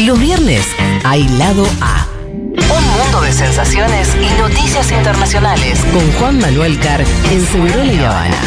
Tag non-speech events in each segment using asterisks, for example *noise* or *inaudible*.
Los viernes hay lado A. Un mundo de sensaciones y noticias internacionales con Juan Manuel Carr en Segurola y Habana.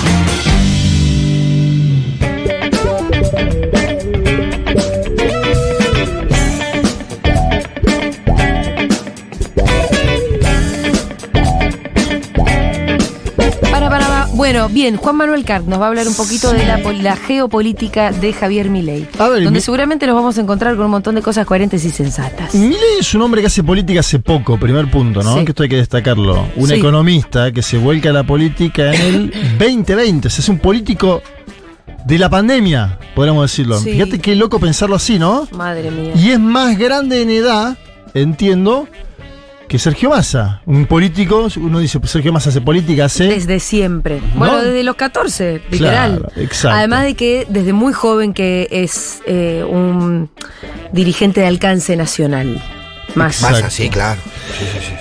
Bien, Juan Manuel Cart nos va a hablar un poquito de la, pol- la geopolítica de Javier Milei. A ver, donde mi- seguramente nos vamos a encontrar con un montón de cosas coherentes y sensatas. Milei es un hombre que hace política hace poco, primer punto, ¿no? Sí. Que esto hay que destacarlo. Un Sí. economista que se vuelca a la política en el *laughs* 2020. Se hace un político de la pandemia, podríamos decirlo. Sí. Fíjate qué loco pensarlo así, ¿no? Madre mía. Y es más grande en edad, entiendo, que Sergio Massa. Un político, uno dice, pues Sergio Massa hace política hace... Desde siempre. Bueno, desde los 14, literal. Claro, exacto. Además de que desde muy joven que es eh, un dirigente de alcance nacional. Exacto. Massa, sí, claro. Sí, sí, sí.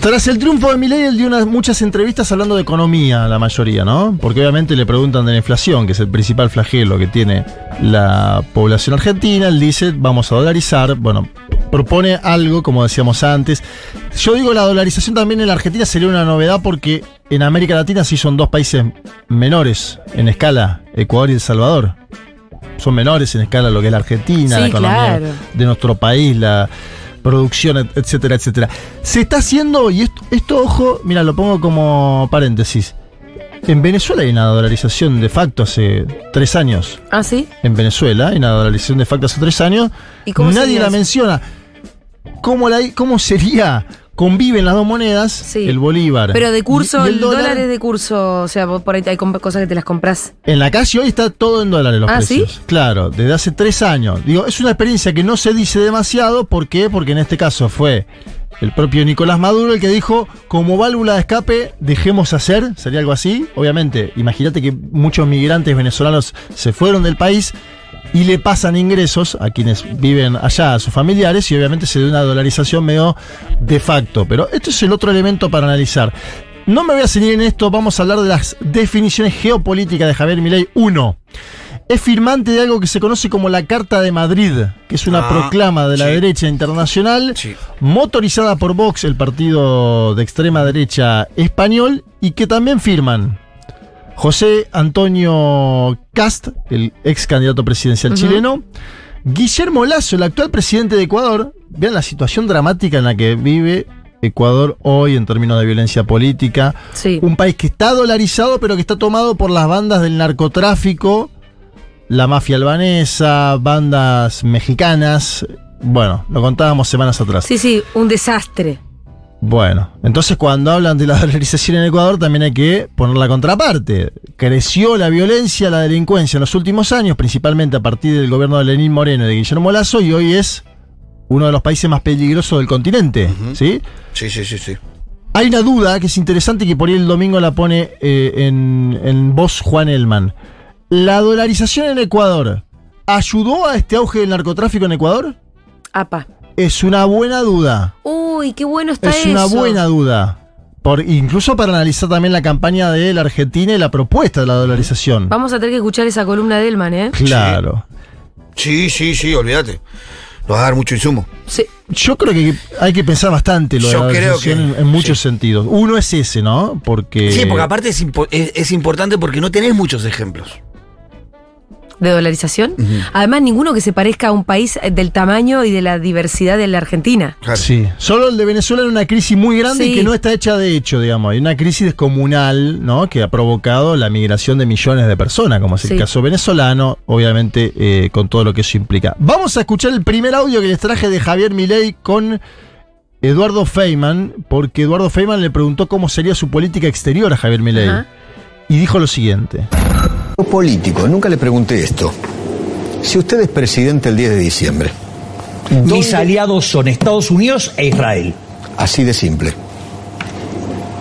Tras el triunfo de Milei, él dio unas, muchas entrevistas hablando de economía, la mayoría, ¿no? Porque obviamente le preguntan de la inflación, que es el principal flagelo que tiene la población argentina. Él dice, vamos a dolarizar. Bueno, propone algo, como decíamos antes. Yo digo, la dolarización también en la Argentina sería una novedad porque en América Latina sí son dos países menores en escala, Ecuador y El Salvador. Son menores en escala lo que es la Argentina, Sí, la economía claro. de nuestro país, la producción, et- etcétera, etcétera. Se está haciendo, y esto, esto, ojo, mira, lo pongo como paréntesis. En Venezuela hay una dolarización de facto hace tres años. ¿Ah, sí? En Venezuela hay una dolarización de facto hace tres años. ¿Y cómo Nadie la menciona. ¿Cómo, la, ¿Cómo sería? Conviven las dos monedas, Sí. el bolívar. Pero de curso, el dólar es de curso. O sea, vos por ahí hay cosas que te las compras. En la calle hoy está todo en dólares los ¿Ah, precios. sí? Claro, desde hace tres años. Digo, es una experiencia que no se dice demasiado. ¿Por qué? Porque en este caso fue el propio Nicolás Maduro el que dijo, como válvula de escape, dejemos hacer. Sería algo así. Obviamente, imagínate que muchos migrantes venezolanos se fueron del país y le pasan ingresos a quienes viven allá, a sus familiares, y obviamente se da una dolarización medio de facto. Pero esto es el otro elemento para analizar. No me voy a seguir en esto, vamos a hablar de las definiciones geopolíticas de Javier Milei. Uno, es firmante de algo que se conoce como la Carta de Madrid, que es una Ah, proclama de la sí. derecha internacional, Sí. motorizada por Vox, el partido de extrema derecha español, y que también firman José Antonio Cast, el ex candidato presidencial chileno, Guillermo Lazo, el actual presidente de Ecuador. Vean la situación dramática en la que vive Ecuador hoy en términos de violencia política. Sí. Un país que está dolarizado, pero que está tomado por las bandas del narcotráfico, la mafia albanesa, bandas mexicanas. Bueno, lo contábamos semanas atrás. Sí, sí, un desastre. Bueno, entonces cuando hablan de la *laughs* dolarización en Ecuador también hay que poner la contraparte. Creció la violencia, la delincuencia en los últimos años, principalmente a partir del gobierno de Lenín Moreno y de Guillermo Lazo, y hoy es uno de los países más peligrosos del continente. ¿sí? Sí, sí, sí, sí. Hay una duda que es interesante y que por ahí el domingo la pone eh, en, en voz Juan Elman. ¿La dolarización en Ecuador ayudó a este auge del narcotráfico en Ecuador? Apa. Es una buena duda. Uy, qué bueno está Es eso. una buena duda. Por, incluso para analizar también la campaña de la Argentina y la propuesta de la dolarización. Vamos a tener que escuchar esa columna de Elman, ¿eh? Claro. Sí, sí, sí, olvídate. Nos va a dar mucho insumo. Sí. Yo creo que hay que pensar bastante lo de Yo la creo dolarización que- en, en muchos sí. sentidos. Uno es ese, ¿no? Porque. Sí, porque aparte es, impo- es, es importante porque no tenés muchos ejemplos. ¿De dolarización? Además, ninguno que se parezca a un país eh, del tamaño y de la diversidad de la Argentina. Claro. Sí. Solo el de Venezuela en una crisis muy grande Sí. y que no está hecha de hecho, digamos. Hay una crisis descomunal, ¿no? Que ha provocado la migración de millones de personas, como es Sí. el caso venezolano, obviamente eh, con todo lo que eso implica. Vamos a escuchar el primer audio que les traje de Javier Milei con Eduardo Feynman, porque Eduardo Feynman le preguntó cómo sería su política exterior a Javier Milei. Y dijo lo siguiente. Político, nunca le pregunté esto. Si usted es presidente el 10 de diciembre, Mis ¿dónde- aliados son Estados Unidos e Israel, así de simple.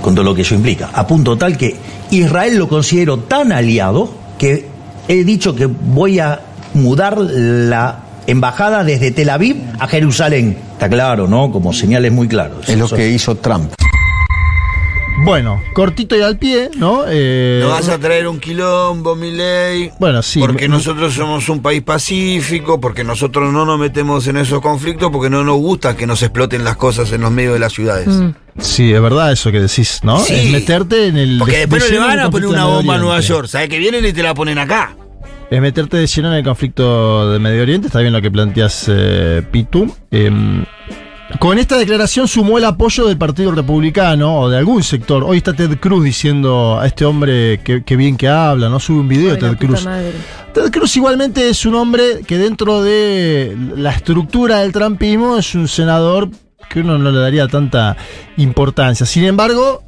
con todo lo que eso implica. A punto tal que Israel lo considero tan aliado que he dicho que voy a mudar la embajada desde Tel Aviv a Jerusalén. Está claro, ¿no? Como señales muy claras. Es lo que hizo Trump. Bueno, cortito y al pie, ¿no? Eh, No vas a traer un quilombo, mi ley. Bueno, sí. Porque nosotros somos un país pacífico, porque nosotros no nos metemos en esos conflictos, porque no nos gusta que nos exploten las cosas en los medios de las ciudades. Mm. Sí, es verdad eso que decís, ¿no? Sí. Es meterte en el. Porque de- después de no le van a poner una bomba a Nueva. York. ¿Sabes que vienen y te la ponen acá? Es meterte de lleno en el conflicto de Medio Oriente, está bien lo que planteas, eh, Pitu. Em, con esta declaración sumó el apoyo del Partido Republicano o de algún sector. Hoy está Ted Cruz diciendo a este hombre que, que bien que habla, ¿no? Sube un video Ay, Ted Cruz. madre. Ted Cruz igualmente es un hombre que dentro de la estructura del trampismo es un senador que uno no le daría tanta importancia. Sin embargo,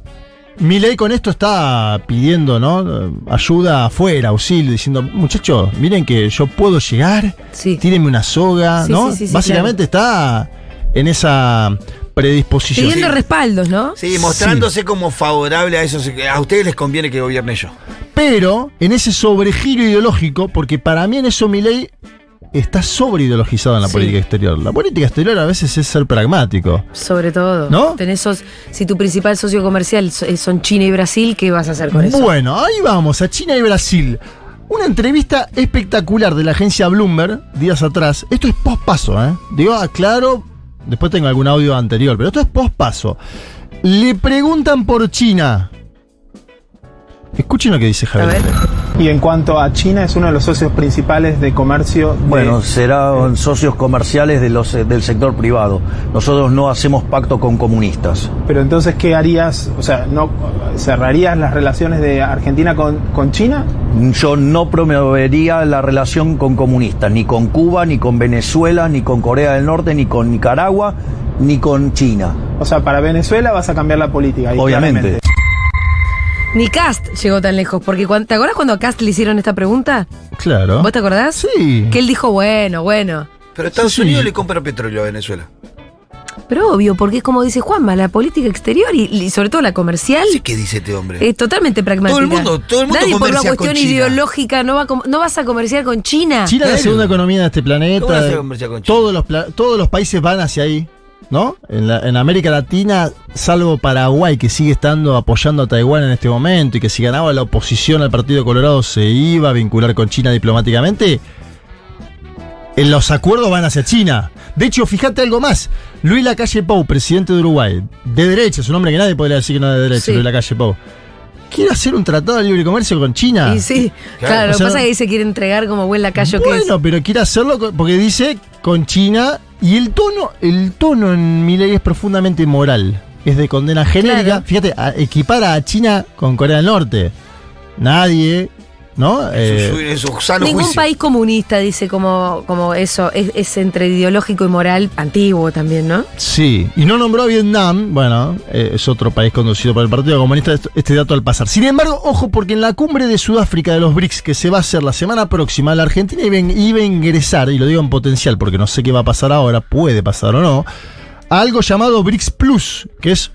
Milei con esto está pidiendo ¿no? ayuda afuera, auxilio, diciendo, muchachos, miren que yo puedo llegar, Sí. tírenme una soga, Sí, ¿no? sí, sí, sí, Básicamente está en esa predisposición. Pidiendo respaldos, ¿no? Sí, mostrándose como favorable a eso. A ustedes les conviene que gobierne yo. Pero en ese sobregiro ideológico, porque para mí en eso Milei está sobreideologizado en la Sí. política exterior. La política exterior a veces es ser pragmático. Sobre todo. ¿No? Tenés sos- si tu principal socio comercial eh, son China y Brasil, ¿qué vas a hacer con eso? Bueno, ahí vamos, a China y Brasil. Una entrevista espectacular de la agencia Bloomberg días atrás. Esto es post-paso, ¿eh? Digo, aclaro, después tengo algún audio anterior, pero esto es post-paso. Le preguntan por China. Escuchen lo que dice Javier. Y en cuanto a China, es uno de los socios principales de comercio. de- Bueno, serán socios comerciales de los, eh, del sector privado. Nosotros no hacemos pacto con comunistas. Pero entonces, ¿qué harías? O sea, ¿no cerrarías las relaciones de Argentina con, con China? Yo no promovería la relación con comunistas, ni con Cuba, ni con Venezuela, ni con Corea del Norte, ni con Nicaragua, ni con China. O sea, para Venezuela vas a cambiar la política. Obviamente. claramente. Ni Cast llegó tan lejos, porque cuando, ¿te acordás cuando a Cast le hicieron esta pregunta? Claro. ¿Vos te acordás? Sí. Que él dijo, bueno, bueno. Pero Estados Sí, sí. Unidos le compra petróleo a Venezuela. Pero obvio, porque es como dice Juanma, la política exterior y, y sobre todo la comercial Sí, ¿qué dice este hombre? es totalmente pragmática. Todo el mundo- todo el mundo Nadie por una cuestión ideológica no, va a no vas a comerciar con China. China es la segunda economía de este planeta. ¿Cómo la comercia con China? todos, los pla- todos los países van hacia ahí, ¿no? En, la- en América Latina, salvo Paraguay, que sigue estando apoyando a Taiwán en este momento y que si ganaba la oposición al Partido Colorado se iba a vincular con China diplomáticamente, en los acuerdos van hacia China. De hecho, fíjate algo más. Luis Lacalle Pou, presidente de Uruguay, de derecha, es un hombre que nadie podría decir que no es de derecha, Sí. Luis Lacalle Pou. Quiere hacer un tratado de libre comercio con China. Y sí, claro, Claro. lo O que sea, pasa es que ahí se quiere entregar como buen lacayo que es. Bueno, pero quiere hacerlo con- porque dice con China y el tono, el tono en mi ley es profundamente moral. Es de condena genérica. Claro. Fíjate, a- equipara a China con Corea del Norte. Nadie, ¿no? Eh, en, su, en su sano Ningún juicio. país comunista dice como, como eso, es, es entre ideológico y moral antiguo también, ¿no? sí. Y no nombró a Vietnam. Bueno, eh, es otro país conducido por el Partido Comunista. Este dato al pasar. Sin embargo, ojo, porque en la cumbre de Sudáfrica de los BRICS, que se va a hacer la semana próxima, la Argentina iba, a- iba a ingresar, y lo digo en potencial porque no sé qué va a pasar ahora, puede pasar o no, a algo llamado BRICS Plus, que es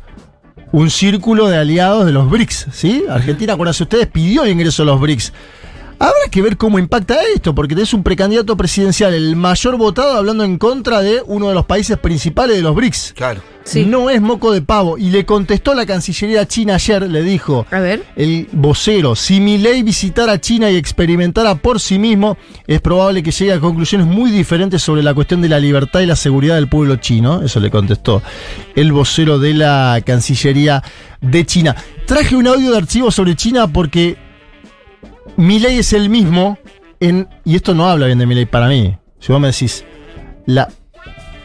un círculo de aliados de los BRICS, ¿sí? Argentina, acuérdense ustedes, pidió el ingreso a los BRICS. Habrá que ver cómo impacta esto, porque tenés un precandidato presidencial, el mayor votado, hablando en contra de uno de los países principales de los BRICS. Claro. Sí. No es moco de pavo. Y le contestó la Cancillería china ayer, le dijo A ver. el vocero, si Milei visitara China y experimentara por sí mismo, es probable que llegue a conclusiones muy diferentes sobre la cuestión de la libertad y la seguridad del pueblo chino. Eso le contestó el vocero de la Cancillería de China. Traje un audio de archivo sobre China porque Milei es el mismo en, y esto no habla bien de Milei para mí. Si vos me decís, la,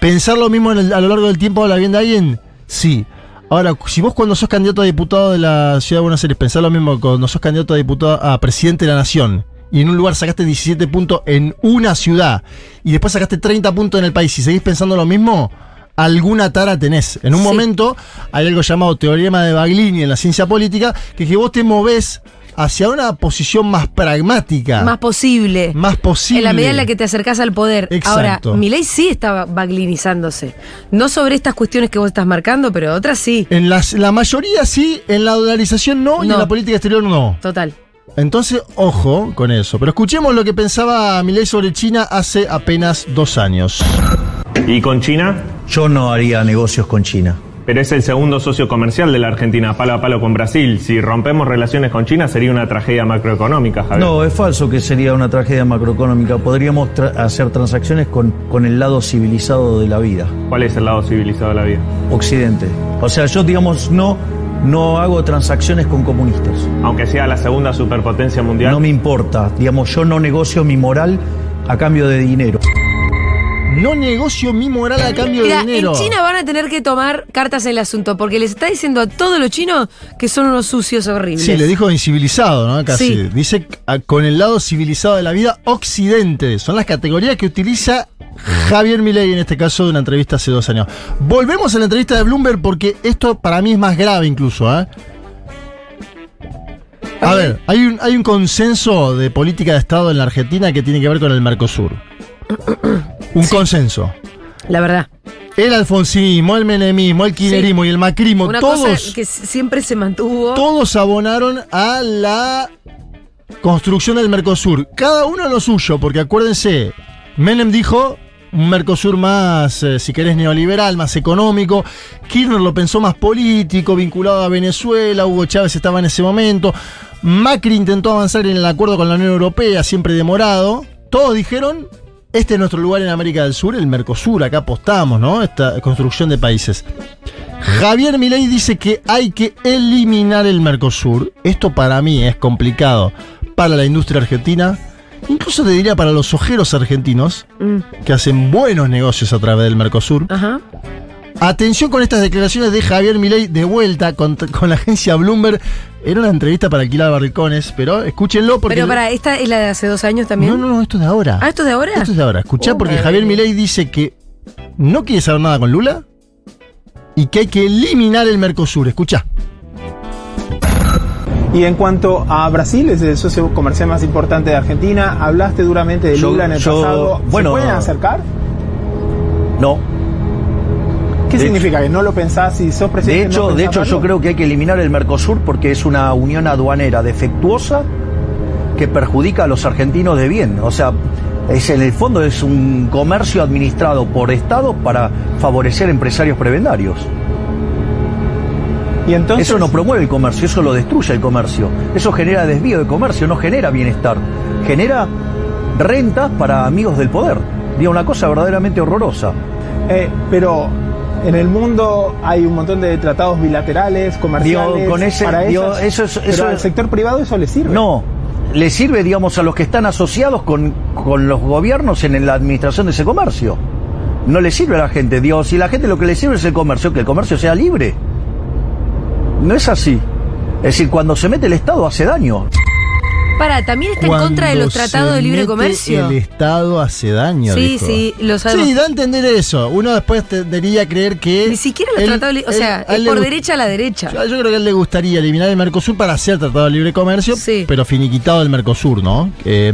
pensar lo mismo el- a lo largo del tiempo habla bien de alguien, sí. Ahora, si vos cuando sos candidato a diputado de la Ciudad de Buenos Aires pensás lo mismo que cuando sos candidato a diputado a presidente de la nación y en un lugar sacaste 17 puntos en una ciudad y después sacaste 30 puntos en el país y seguís pensando lo mismo, alguna tara tenés. En un Sí. momento hay algo llamado teorema de Baglini en la ciencia política, que es que vos te movés hacia una posición más pragmática, Más posible. más posible. En la medida en la que te acercás al poder. Exacto. Ahora, Milei sí estaba baglinizándose. No sobre estas cuestiones que vos estás marcando, pero otras sí. En las- la mayoría sí, en la dolarización no, y No. en la política exterior no. Total. Entonces, ojo con eso. Pero escuchemos lo que pensaba Milei sobre China hace apenas dos años. ¿Y con China? Yo no haría negocios con China. Pero es el segundo socio comercial de la Argentina, palo a palo con Brasil. Si rompemos relaciones con China sería una tragedia macroeconómica, Javier. No, es falso que sería una tragedia macroeconómica. Podríamos tra- hacer transacciones con, con el lado civilizado de la vida, ¿Cuál es el lado civilizado de la vida? Occidente. O sea, yo, digamos, no, no hago transacciones con comunistas. Aunque sea la segunda superpotencia mundial. No me importa. Digamos, yo no negocio mi moral a cambio de dinero. No negocio mi moral a cambio Mira, de dinero. en China van a tener que tomar cartas en el asunto porque les está diciendo a todos los chinos que son unos sucios horribles. Sí, le dijo incivilizado, ¿no? Casi. Sí. Dice con el lado civilizado de la vida, occidente. Son las categorías que utiliza Javier Milei en este caso de una entrevista hace dos años. Volvemos a la entrevista de Bloomberg porque esto para mí es más grave incluso, ¿eh? A ver, hay un, hay un consenso de política de Estado en la Argentina que tiene que ver con el Mercosur. Un consenso. La verdad. El alfonsinismo, el menemismo, el kirchnerismo y el macrismo, Una todos cosa que siempre se mantuvo. todos abonaron a la construcción del Mercosur. Cada uno en lo suyo, porque acuérdense, Menem dijo un Mercosur más, eh, si querés, neoliberal, más económico. Kirchner lo pensó más político, vinculado a Venezuela. Hugo Chávez estaba en ese momento. Macri intentó avanzar en el acuerdo con la Unión Europea, siempre demorado. Todos dijeron, este es nuestro lugar en América del Sur, el Mercosur, acá apostamos, ¿no? Esta construcción de países. Javier Milei dice que hay que eliminar el Mercosur. Esto para mí es complicado para la industria argentina, incluso te diría para los ojeros argentinos Mm, que hacen buenos negocios a través del Mercosur. Ajá. Atención con estas declaraciones de Javier Milei de vuelta con, con la agencia Bloomberg. Era una entrevista para alquilar barricones, pero escúchenlo porque... Pero para, ¿esta es la de hace dos años también? No, no, no, esto es de ahora. ¿Ah, esto es de ahora? Esto es de ahora. Escuchá Oh, porque madre Javier. Milei dice que no quiere saber nada con Lula y que hay que eliminar el Mercosur. Escuchá. Y en cuanto a Brasil, es el socio comercial más importante de Argentina, hablaste duramente de Yo- Lula en el yo- pasado. bueno, ¿Se pueden acercar? No. ¿Qué De significa? ¿Que no lo pensás y sos De presidente? hecho, no de hecho yo creo que hay que eliminar el Mercosur porque es una unión aduanera defectuosa que perjudica a los argentinos de bien. O sea, es en el fondo es un comercio administrado por Estado para favorecer empresarios prebendarios. Y entonces, Eso no promueve el comercio, eso lo destruye el comercio. Eso genera desvío de comercio, no genera bienestar. Genera rentas para amigos del poder. Digo, una cosa verdaderamente horrorosa. eh, pero en el mundo hay un montón de tratados bilaterales, comerciales. Digo, con ese- para digo, esas, eso es- pero eso al es- sector privado eso le sirve. No, le sirve, digamos, a los que están asociados con, con los gobiernos en la administración de ese comercio. No le sirve a la gente. Digo, si la gente lo que le sirve es el comercio, que el comercio sea libre. No es así. Es decir, cuando se mete el Estado hace daño. Para, también está en contra de los tratados de libre comercio. El Estado hace daño. Sí, dijo. sí, lo sabemos. Sí, da a entender eso. Uno después tendería a creer que. Ni siquiera los él- tratados, li- o él- sea, a él es por derecha a la derecha. Yo, yo creo que a él le gustaría eliminar el Mercosur para hacer tratado de libre comercio, Sí. pero finiquitado el Mercosur, ¿no? Eh,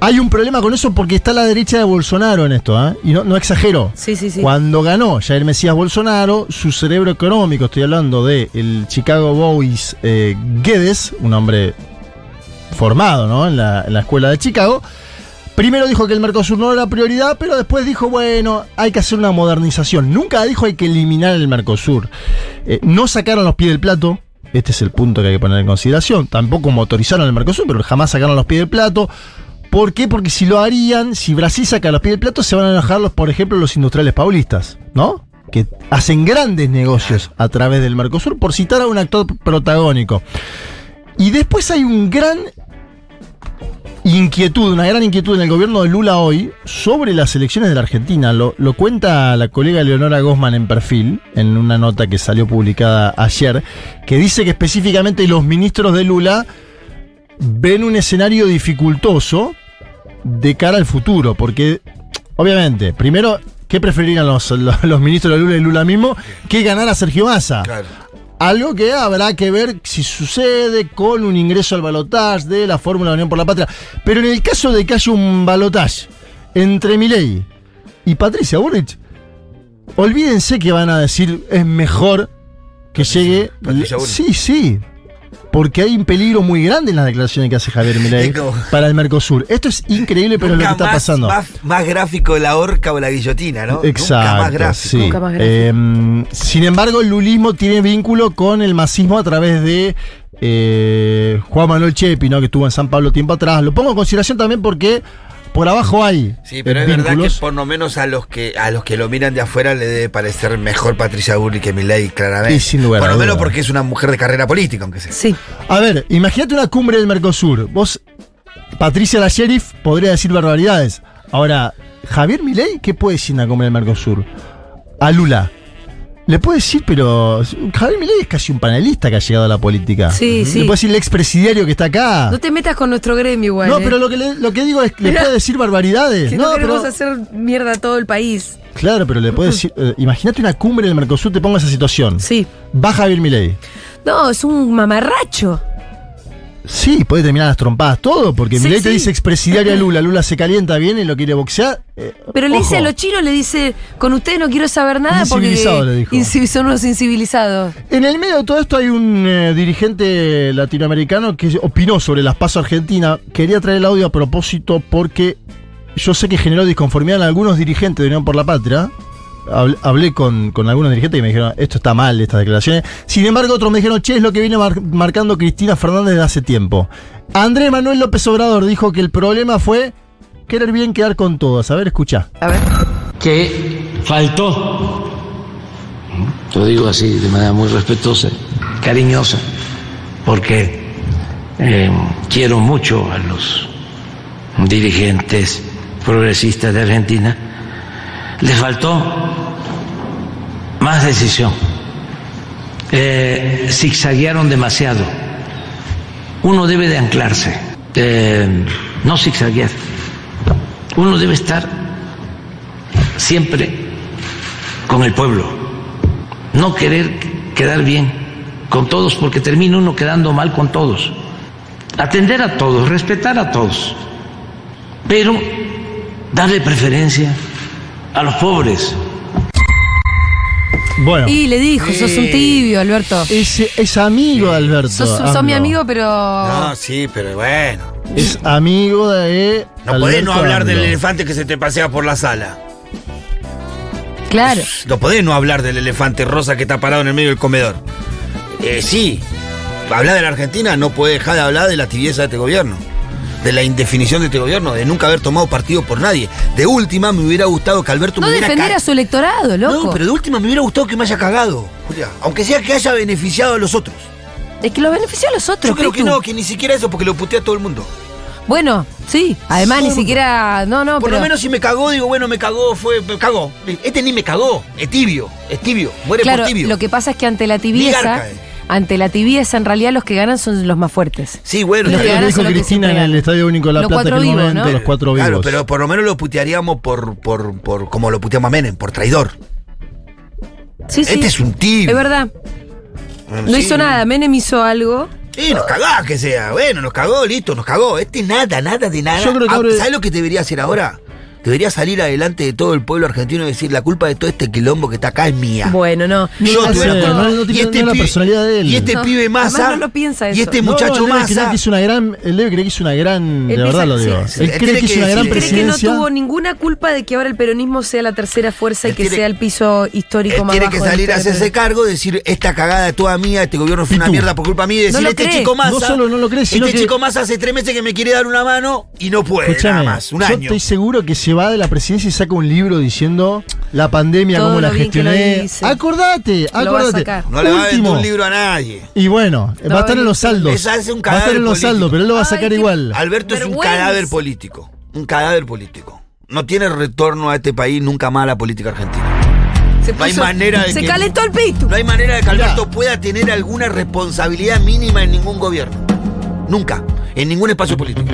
hay un problema con eso porque está la derecha de Bolsonaro en esto, ¿eh? Y no, no exagero. Sí, sí, sí. Cuando ganó Jair Mesías Bolsonaro, su cerebro económico, estoy hablando de el Chicago Boys eh, Guedes, un hombre formado ¿no? en, la, escuela de Chicago, primero dijo que el Mercosur no era prioridad, pero después dijo, bueno, hay que hacer una modernización. Nunca dijo hay que eliminar el Mercosur. Eh, no sacaron los pies del plato. Este es el punto que hay que poner en consideración. Tampoco motorizaron el Mercosur, pero jamás sacaron los pies del plato. ¿Por qué? Porque si lo harían, si Brasil saca los pies del plato, se van a enojar, por ejemplo, los industriales paulistas, ¿no? Que hacen grandes negocios a través del Mercosur, por citar a un actor protagónico. Y después hay un gran inquietud, una gran inquietud en el gobierno de Lula hoy sobre las elecciones de la Argentina. Lo, cuenta la colega Leonora Gosman en perfil, en una nota que salió publicada ayer, que dice que específicamente los ministros de Lula ven un escenario dificultoso de cara al futuro, porque obviamente, primero, ¿qué preferirían los, los, los ministros de Lula y Lula mismo que ganar a Sergio Massa? Claro. Algo que habrá que ver si sucede con un ingreso al balotaje de la Fórmula Unión por la Patria. Pero en el caso de que haya un balotaje entre Milei y Patricia Burrich, olvídense que van a decir es mejor que llegue. Sí, sí. Porque hay un peligro muy grande en las declaraciones que hace Javier Milei para el Mercosur. Esto es increíble, pero es lo que está más, pasando. Más, más gráfico la horca o la guillotina, ¿no? Exacto, Nunca más gráfico. sí. Nunca más gráfico. Eh, sin embargo, el lulismo tiene vínculo con el masismo a través de eh, Juan Manuel Chepi, ¿no? que estuvo en San Pablo tiempo atrás. Lo pongo en consideración también porque por abajo hay Sí, pero es verdad que por lo menos a los que a los que lo miran de afuera le debe parecer mejor Patricia Burri que Milei, claramente. Y sin lugar por lo menos duda. porque es una mujer de carrera política, aunque sea. Sí. A ver, imagínate una cumbre del Mercosur. Vos, Patricia la sheriff, podría decir barbaridades. Ahora, Javier Milei, ¿qué puede decir en la cumbre del Mercosur? A Lula. Le puede decir, pero Javier Milei es casi un panelista que ha llegado a la política. Sí, Le sí. puede decir el expresidiario que está acá. No te metas con nuestro gremio igual. No, ¿eh? pero lo que, le, lo que digo es que le puede decir barbaridades. Que no, no, queremos pero, hacer mierda a todo el país. Claro, pero le puede decir. eh, imagínate una cumbre del Mercosur, te pongo esa situación. Sí. Va Javier Milei. No, es un mamarracho. Sí, puede terminar las trompadas, todo, porque Sí, Milei te sí. dice expresidiario a Lula. Lula se calienta, viene y lo quiere boxear. eh, Pero le dice a los chinos, le dice, con ustedes no quiero saber nada porque le dijo. son unos incivilizados. En el medio de todo esto hay un eh, dirigente latinoamericano que opinó sobre las pasos Argentina. Quería traer el audio a propósito porque yo sé que generó disconformidad en algunos dirigentes de Unión por la Patria. Hablé, hablé con, con algunos dirigentes y me dijeron, esto está mal, estas declaraciones. Sin embargo, otros me dijeron, che, es lo que viene mar- marcando Cristina Fernández desde hace tiempo. Andrés Manuel López Obrador dijo que el problema fue querer bien quedar con todos. A ver, escucha. A ver. que faltó, lo digo así de manera muy respetuosa, cariñosa, porque eh, quiero mucho a los dirigentes progresistas de Argentina, les faltó más decisión, eh, zigzaguearon demasiado. Uno debe de anclarse, no zigzaguear, uno debe estar siempre con el pueblo. No querer quedar bien con todos porque termina uno quedando mal con todos. Atender a todos, respetar a todos, pero darle preferencia a los pobres. Bueno, Y le dijo, sos un tibio, Alberto. es, es amigo de Alberto. Sos, sos mi amigo, pero... No, sí, pero bueno. Es amigo de. No podés no hablar del elefante que se te pasea por la sala. Claro. No podés no hablar del elefante rosa que está parado en el medio del comedor. Eh, sí, hablar de la Argentina no puede dejar de hablar de la tibieza de este gobierno. De la indefinición de este gobierno, de nunca haber tomado partido por nadie. De última, me hubiera gustado que Alberto No me hubiera defender a su electorado, loco. No, pero de última me hubiera gustado que me haya cagado, Julia. Aunque sea que haya beneficiado a los otros. Es que lo benefició a los otros. Yo creo que no, que ni siquiera eso, porque lo putea a todo el mundo. Bueno, sí. Además, ni siquiera... No, no, Por pero... lo menos si me cagó, digo, bueno, me cagó, fue, me cagó. Este ni me cagó, es tibio, es tibio, muere Claro, por tibio. lo que pasa es que ante la tibieza... Garca, eh. Ante la tibieza, en realidad, los que ganan son los más fuertes. Sí, bueno, Los Lo que ganan dijo son los que Cristina en el. Estadio Único de La Los Plata cuatro vivos, los cuatro vivos. Claro, pero por lo menos lo putearíamos por, por, por como lo puteamos a Menem, por traidor. Sí, sí. Este es un tibio. Es verdad. Bueno, No sí. hizo nada. Menem hizo algo. Sí, nos cagá que sea. Bueno, nos cagó, listo, nos cagó. Este nada, nada de nada. Yo creo que Ah, ¿Sabes lo que debería hacer ahora? Debería salir adelante de todo el pueblo argentino y decir la culpa de todo este quilombo que está acá es mía. Bueno, no. No Yo lo tuve la hace, culpa. no- no tiene- no es la personalidad de él. Y este No, pibe no lo piensa Y eso. este No, muchacho debe creer Massa. que hizo una gran, él debe creer que hizo una gran, de Él verdad piensa- lo digo. sí, sí. Él Él cree tiene que hizo que una gran decir- Cree que no presidencia. tuvo ninguna culpa de que ahora el peronismo sea la tercera fuerza y que tiene- sea el piso histórico Él más tiene bajo que de la salir a hacerse cargo, decir esta cagada es toda mía, este gobierno fue una mierda por culpa mía y decir este cree. chico Massa. No solo no lo cree, sino Este que- chico Massa hace tres meses que me quiere dar una mano y no puede nada más, un yo estoy seguro que se va de la presidencia y saca un libro diciendo la pandemia, Todo cómo la gestioné. Acordate, acordate. No le va a vender un libro a nadie. Y bueno, No, va a estar en los saldos. Es un va a estar en los político. saldos, pero él lo va a sacar igual. Alberto es un cadáver político. Un cadáver político. No tiene retorno a este país nunca más a la política argentina. Se No hay puso- manera de Se que- calentó el pitu. No hay manera de que. Alberto pueda tener alguna responsabilidad mínima en ningún gobierno. Nunca. En ningún espacio político.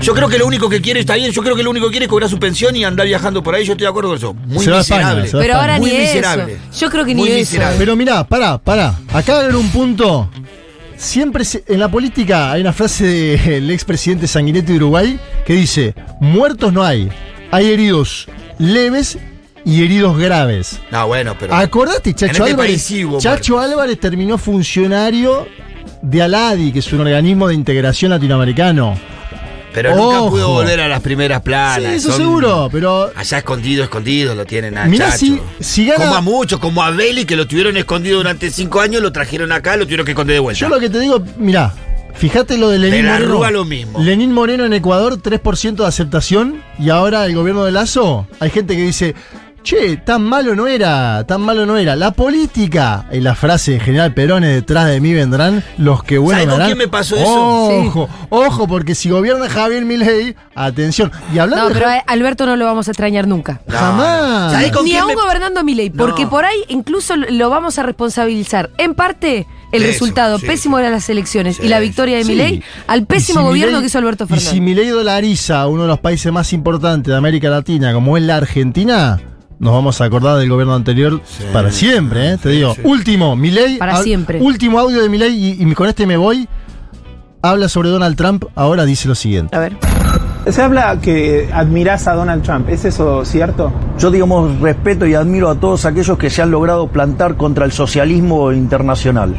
Yo creo que lo único que quiere está bien. Yo creo que lo único que quiere es cobrar su pensión y andar viajando por ahí. Yo estoy de acuerdo con eso. Muy Se España, miserable. Pero ahora Muy ni miserable. eso. Yo creo que Muy ni miserable. eso. Pero mirá, pará, pará. Acá hay un punto. Siempre se- en la política hay una frase del expresidente Sanguinetti de Uruguay que dice: Muertos no hay. Hay heridos leves y heridos graves. No, bueno, pero. Acordate, Chacho En este Álvarez. hubo Chacho Álvarez terminó funcionario de Aladi, que es un organismo de integración latinoamericano. Pero nunca Ojo. pudo volver a las primeras planas. Sí, eso Son- seguro, pero Allá escondido, escondido, lo tienen a Mirá, Chacho. si- si gana- Como a muchos, como a Beli, que lo tuvieron escondido durante cinco años, lo trajeron acá, lo tuvieron que esconder de vuelta. yo lo que te digo, mirá, fíjate lo de Lenín la Moreno. Rúa lo mismo. Lenín Moreno en Ecuador, 3% de aceptación, y ahora el gobierno de Lazo, hay gente que dice, che, tan malo no era, tan malo no era. La política, en la frase de General Perón, es detrás de mí vendrán los que bueno ¿Sabes con quién me pasó eso? Ojo, ojo, porque si gobierna Javier Milei, atención. Y hablando No, pero a Alberto no lo vamos a extrañar nunca. No, jamás. no. ¿Sabés con Ni quién aún me- gobernando Milei, porque No. por ahí incluso lo vamos a responsabilizar en parte el eso, resultado sí. pésimo de las elecciones Sí, y la victoria de Sí. Milei al pésimo Y si gobierno que hizo Alberto Y Fernández. si Milei dolariza a uno de los países más importantes de América Latina, como es la Argentina, nos vamos a acordar del gobierno anterior para siempre, ¿eh? Te digo. sí. Último, Milei. Para siempre. Último audio de Milei y, y con este me voy. Habla sobre Donald Trump, ahora dice lo siguiente. A ver. Se habla que admirás a Donald Trump. ¿Es eso cierto? Yo, digamos, respeto y admiro a todos aquellos que se han logrado plantar contra el socialismo internacional.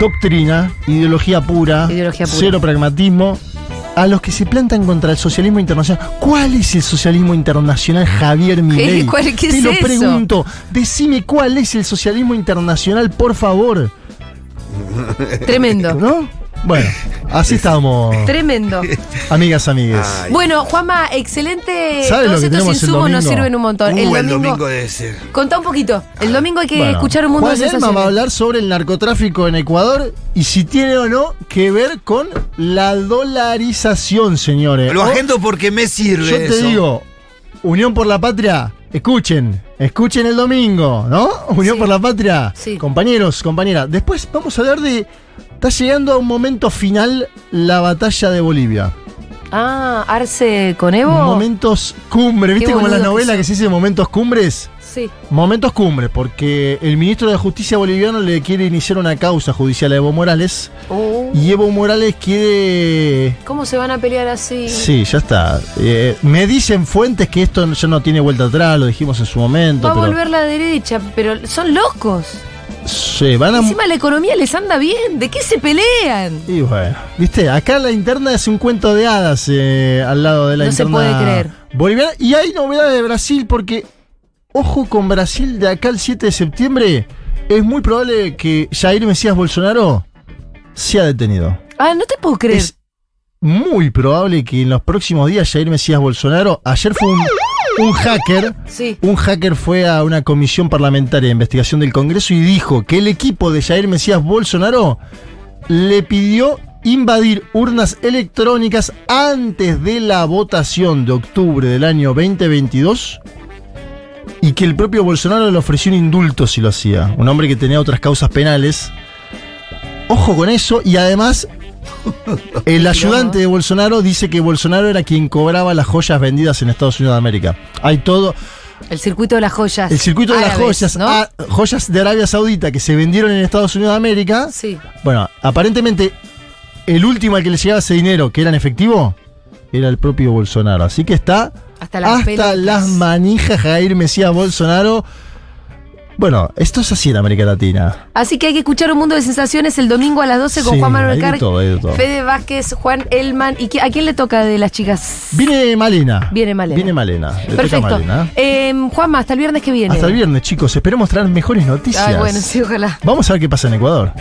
Doctrina, ideología pura, Ideología pura. cero pragmatismo. A los que se plantan contra el socialismo internacional. ¿Cuál es el socialismo internacional, Javier Milei? ¿Cuál- qué Te es lo eso? pregunto. Decime cuál es el socialismo internacional, por favor. Tremendo. ¿No? Bueno, así estamos, Tremendo. amigas, amigues. Ay. Bueno, Juanma, excelente. ¿Sabe lo Todos que estos tenemos el insumos nos domingo? sirven un montón. Uh, el, el domingo, domingo debe ser. Contá un poquito. El domingo hay que Bueno, escuchar un mundo Juan de Elman sensaciones. va a hablar sobre el narcotráfico en Ecuador y si tiene o no que ver con la dolarización, señores. Lo O- agendo porque me sirve. Yo te eso. digo, Unión por la Patria, escuchen, escuchen el domingo, ¿no? Unión Sí. por la Patria. Sí. Compañeros, compañeras. Después vamos a hablar de. Está llegando a un momento final la batalla de Bolivia. Ah, Arce con Evo. Momentos cumbre, ¿viste como en las boludo que se dice momentos cumbres? Sí. Momentos cumbre, porque el ministro de Justicia boliviano le quiere iniciar una causa judicial a Evo Morales Uh, y Evo Morales quiere ¿Cómo se van a pelear así? Sí, ya está. Eh, me dicen fuentes que esto ya no tiene vuelta atrás, lo dijimos en su momento. Va a pero volver la derecha, pero son locos. Sí, van a. Encima la economía les anda bien. ¿De qué se pelean? Y bueno, viste, acá la interna es un cuento de hadas eh, al lado de la No se interna puede creer. boliviana. Y hay novedades de Brasil porque, ojo con Brasil de acá el 7 de septiembre, es muy probable que Jair Mesías Bolsonaro sea detenido. Ah, no te puedo creer. Es muy probable que en los próximos días Jair Mesías Bolsonaro, ayer fue un, un hacker, Sí. un hacker fue a una comisión parlamentaria de investigación del Congreso y dijo que el equipo de Jair Mesías Bolsonaro le pidió invadir urnas electrónicas antes de la votación de octubre del año 2022 y que el propio Bolsonaro le ofreció un indulto si lo hacía. Un hombre que tenía otras causas penales. Ojo con eso y además *laughs* el ayudante de Bolsonaro dice que Bolsonaro era quien cobraba las joyas vendidas en Estados Unidos de América. Hay todo, El circuito de las joyas. el circuito de las joyas, ¿no? ah, joyas de Arabia Saudita que se vendieron en Estados Unidos de América. Sí. Bueno, aparentemente el último al que le llegaba ese dinero, que era en efectivo, era el propio Bolsonaro. Así que está Hasta las hasta las manijas Jair Mesías Bolsonaro. Bueno, esto es así en América Latina. Así que hay que escuchar un mundo de sensaciones el domingo a las 12 con Sí, Juan Manuel Carg. Fede Vázquez, Juan Elman. ¿Y a quién le toca de las chicas? Viene Malena. Viene Malena. Viene Malena. Le toca Perfecto. Malena. Eh, Juanma, hasta el viernes que viene. Hasta el viernes, chicos. Esperemos traer mejores noticias. Ay, bueno, sí, ojalá. Vamos a ver qué pasa en Ecuador.